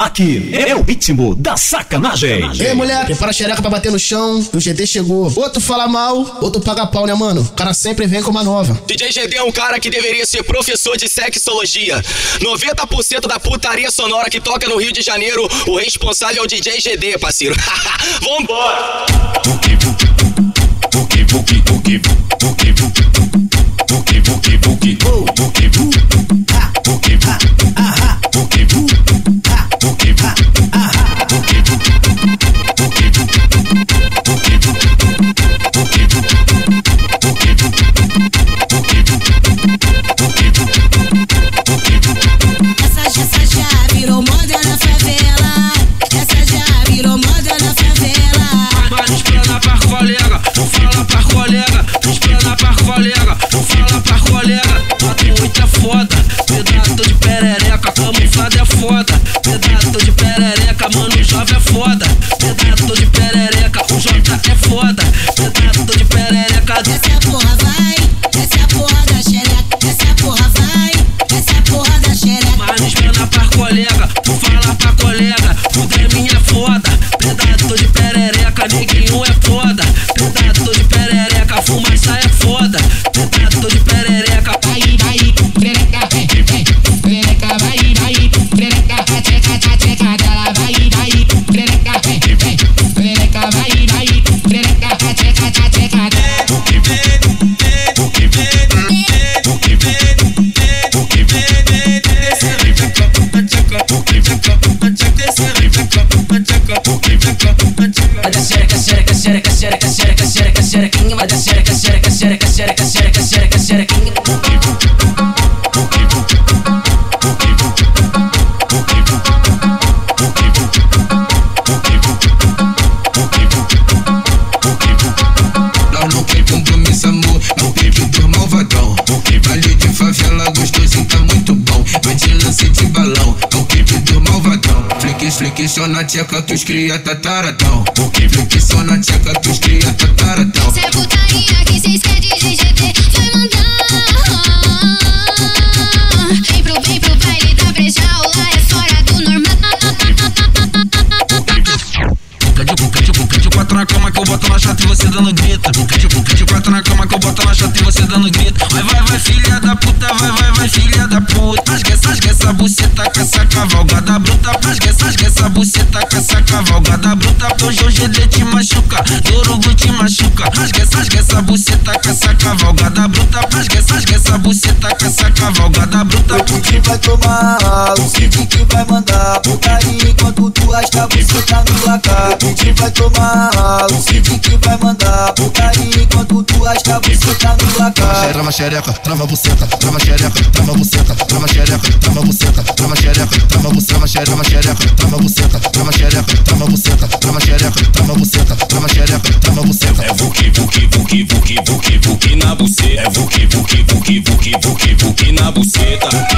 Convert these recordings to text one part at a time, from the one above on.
Aqui é o ritmo da sacanagem. Ei, mulher, prepara a xereca pra bater no chão. O GD chegou. Outro fala mal, outro paga pau, né, mano? O cara sempre vem com uma nova. DJ GD é um cara que deveria ser professor de sexologia. 90% da putaria sonora que toca no Rio de Janeiro, o responsável é o DJ GD, parceiro. Vambora! Buki, buki, buki, buki, buki, é foda. que Flique, só na tcheca que os cria tá taradão. Flique, só na tcheca que os cria tá taradão. Essa é putaria que cês querem de GT, vai mandar. Vem pro, vem pro baile da Brejal, lá é fora do normal. Buca de buca de buca de quatro na cama que eu boto na chata e você dando grito. Buca de buca de quatro na cama que eu boto na chata e você dando grito. Vai, vai, vai, filha da puta, vai, vai, cavalgada bruta. Rasga essa, rasga essa buceta com essa cavalgada bruta. Hoje GD te machuca, Dorugo te machuca. Essa, rasga essa buceta com essa cavalgada bruta. Rasga essa, rasga essa buceta com essa cavalgada bruta. O que vai tomar, o Cid que vai mandar Putaria enquanto tu rasga, você tá no lacar O que vai tomar, o Cid que vai mandar Putaria rasga, você tá no lacar Trava xereca, trava buceta, trava xereca, trava buceta, trava xereca, trava buceta, trava xereca, trava buceta, trava xereca, trava buceta, trava xereca, trava buceta, trava xereca, trava buceta, trava xereca, trava buceta. É vuki, vuki, vuki, vuki, vuki, vuki na buceta. É vuki, vuki, vuki, vuki, vuki, vuki na buceta.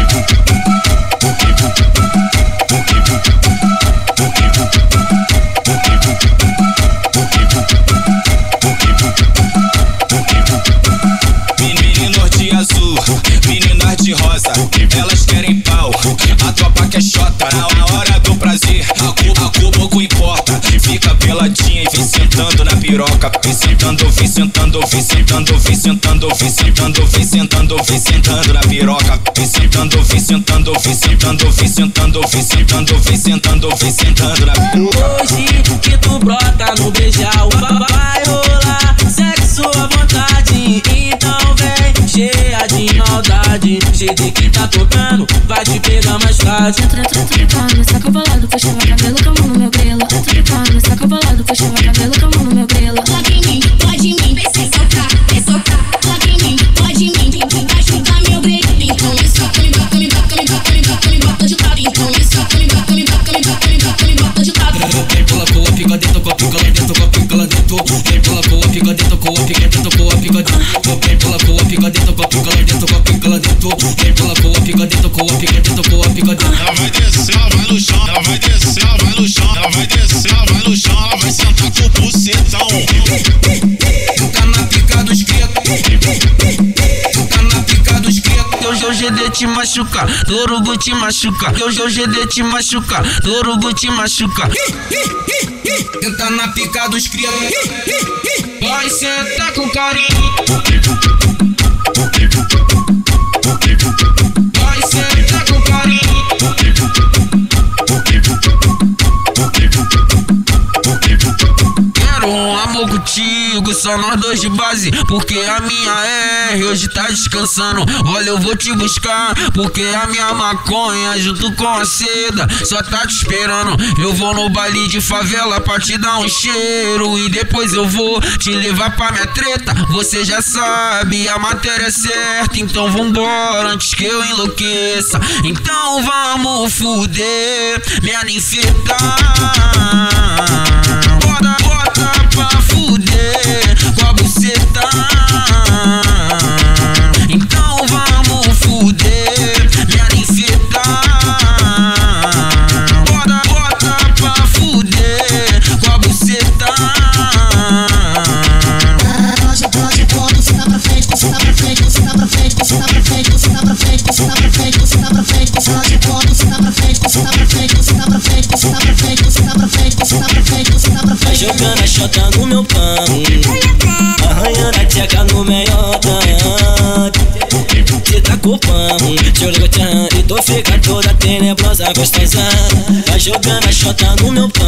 Fica peladinha e vem sentando na piroca. Vem sentando, vem sentando, vem sentando, vem sentando, vem sentando, vem sentando, vem sentando na piroca. Vem sentando, vem sentando, vem sentando, vem sentando, vem sentando, vem sentando, vem sentando na piroca. Hoje que tu brota no beijal Vai rolar sexo à vontade Então vem cheia de maldade GD que tá Vai te pegar mais tarde Entra, entra, entra, pá, me saca bolado, puxa meu cabelo com a mão no meu grelo. Entra, pá, me saca bolado, puxa meu cabelo com a mão no meu grelo. Te machuca, Torugo te machuca, que hoje o GD te machuca, Torugo te machuca. Tenta na pica dos cria. Vai sentar com carinho. Só nós dois de base. Porque a minha R hoje tá descansando. Olha, eu vou te buscar. Porque a minha maconha, junto com a seda, só tá te esperando. Eu vou no baile de favela pra te dar um cheiro. E depois eu vou te levar pra minha treta. Você já sabe, a matéria é certa. Então vambora antes que eu enlouqueça. Então vamos fuder, minha ninfeta. Jogando a chota no meu pão. Arranhando a tcheca no meiota Cê tá com pão. Tchorotchan E tu fica toda tenebrosa, gostosa. Vai jogando a chota no meu pão.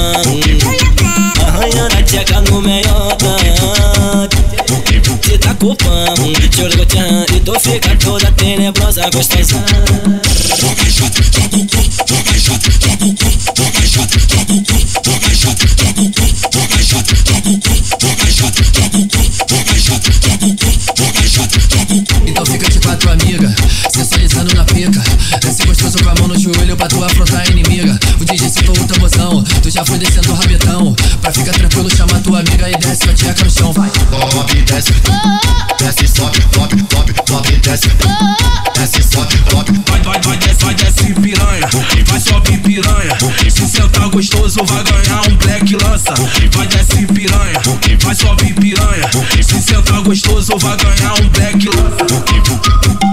Arranhando a tcheca no meiota Cê tá com pão. Tchorotchan E tu fica toda tenebrosa, gostosa Então fica de quatro, amiga, sensualizando na pica. Desce gostoso com a mão no joelho pra tu afrontar a inimiga. O DJ citou o tamborzão, tu já foi descendo o rabetão. Pra ficar tranquilo, chama tua amiga e desce a tcheca no chão, vai. Sobe, desce, desce, sobe, sobe, sobe, sobe, desce, desce, sobe, sobe. Sobe piranha. Se sentar gostoso, vai ganhar um black lança. Vai, desce piranha. Vai, sobe piranha. Se sentar gostoso, vai ganhar um black lança.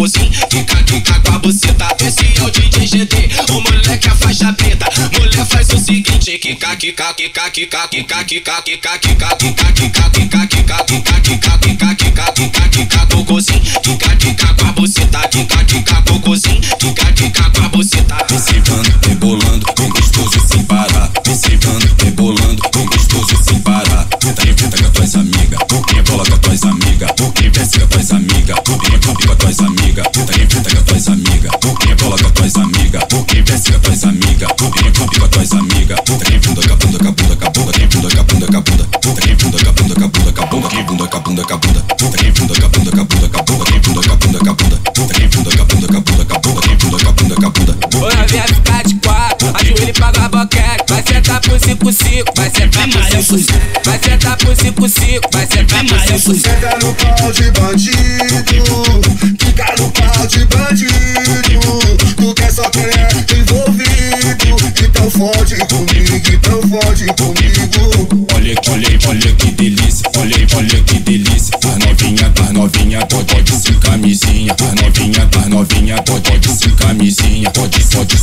Cocôzinho. Kika, kika com a buceta. Esse é o DJ GD, o moleque é faixa preta. Mulher faz o seguinte: Kika, kika, kika, kika, kika, kika, kika, kika, kika, kika, kika, kika, kika, kika, kika, kika, kika, kika, cocôzinho. Kika, kika com a buceta. Kika, kika, cocôzinho. Kika, kika com a buceta. Descivando, rebolando, bem gostoso sem parar. Descivando, rebolando, bem gostoso sem parar. E tenta com as tuas amigas, rebola com as tuas amigas, com as tuas sentar pro 5-5, vai sentar pro 5 Vai sentar pro 5-5, vai sentar pro 5 Fica no pau de bandido, fica no pau de bandido. Tu quer só quem é envolvido, então fode comigo, então fode comigo. Olha, olha, olha que delícia, olha, olha que delícia. As novinha, as novinha, pode, pode sem camisinha. As novinha, as novinha, pode, pode sem camisinha. Pode, pode,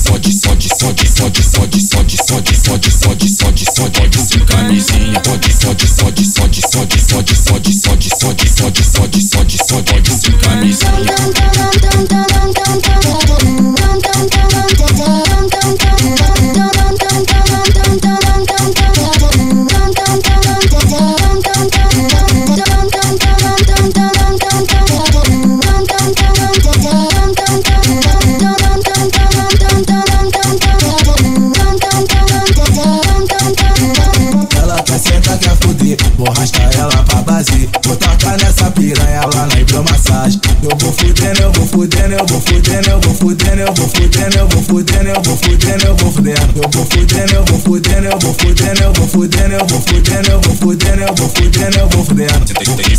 eu vou fudendo, eu vou fudendo, eu vou fudendo, eu vou fudendo, eu vou fudendo, eu vou fudendo, eu vou fudendo. Eu vou fudendo, eu vou fudendo, eu vou fudendo, eu vou fudendo, eu vou fudendo, eu vou fudendo, eu vou fudendo, eu vou fudendo. Tem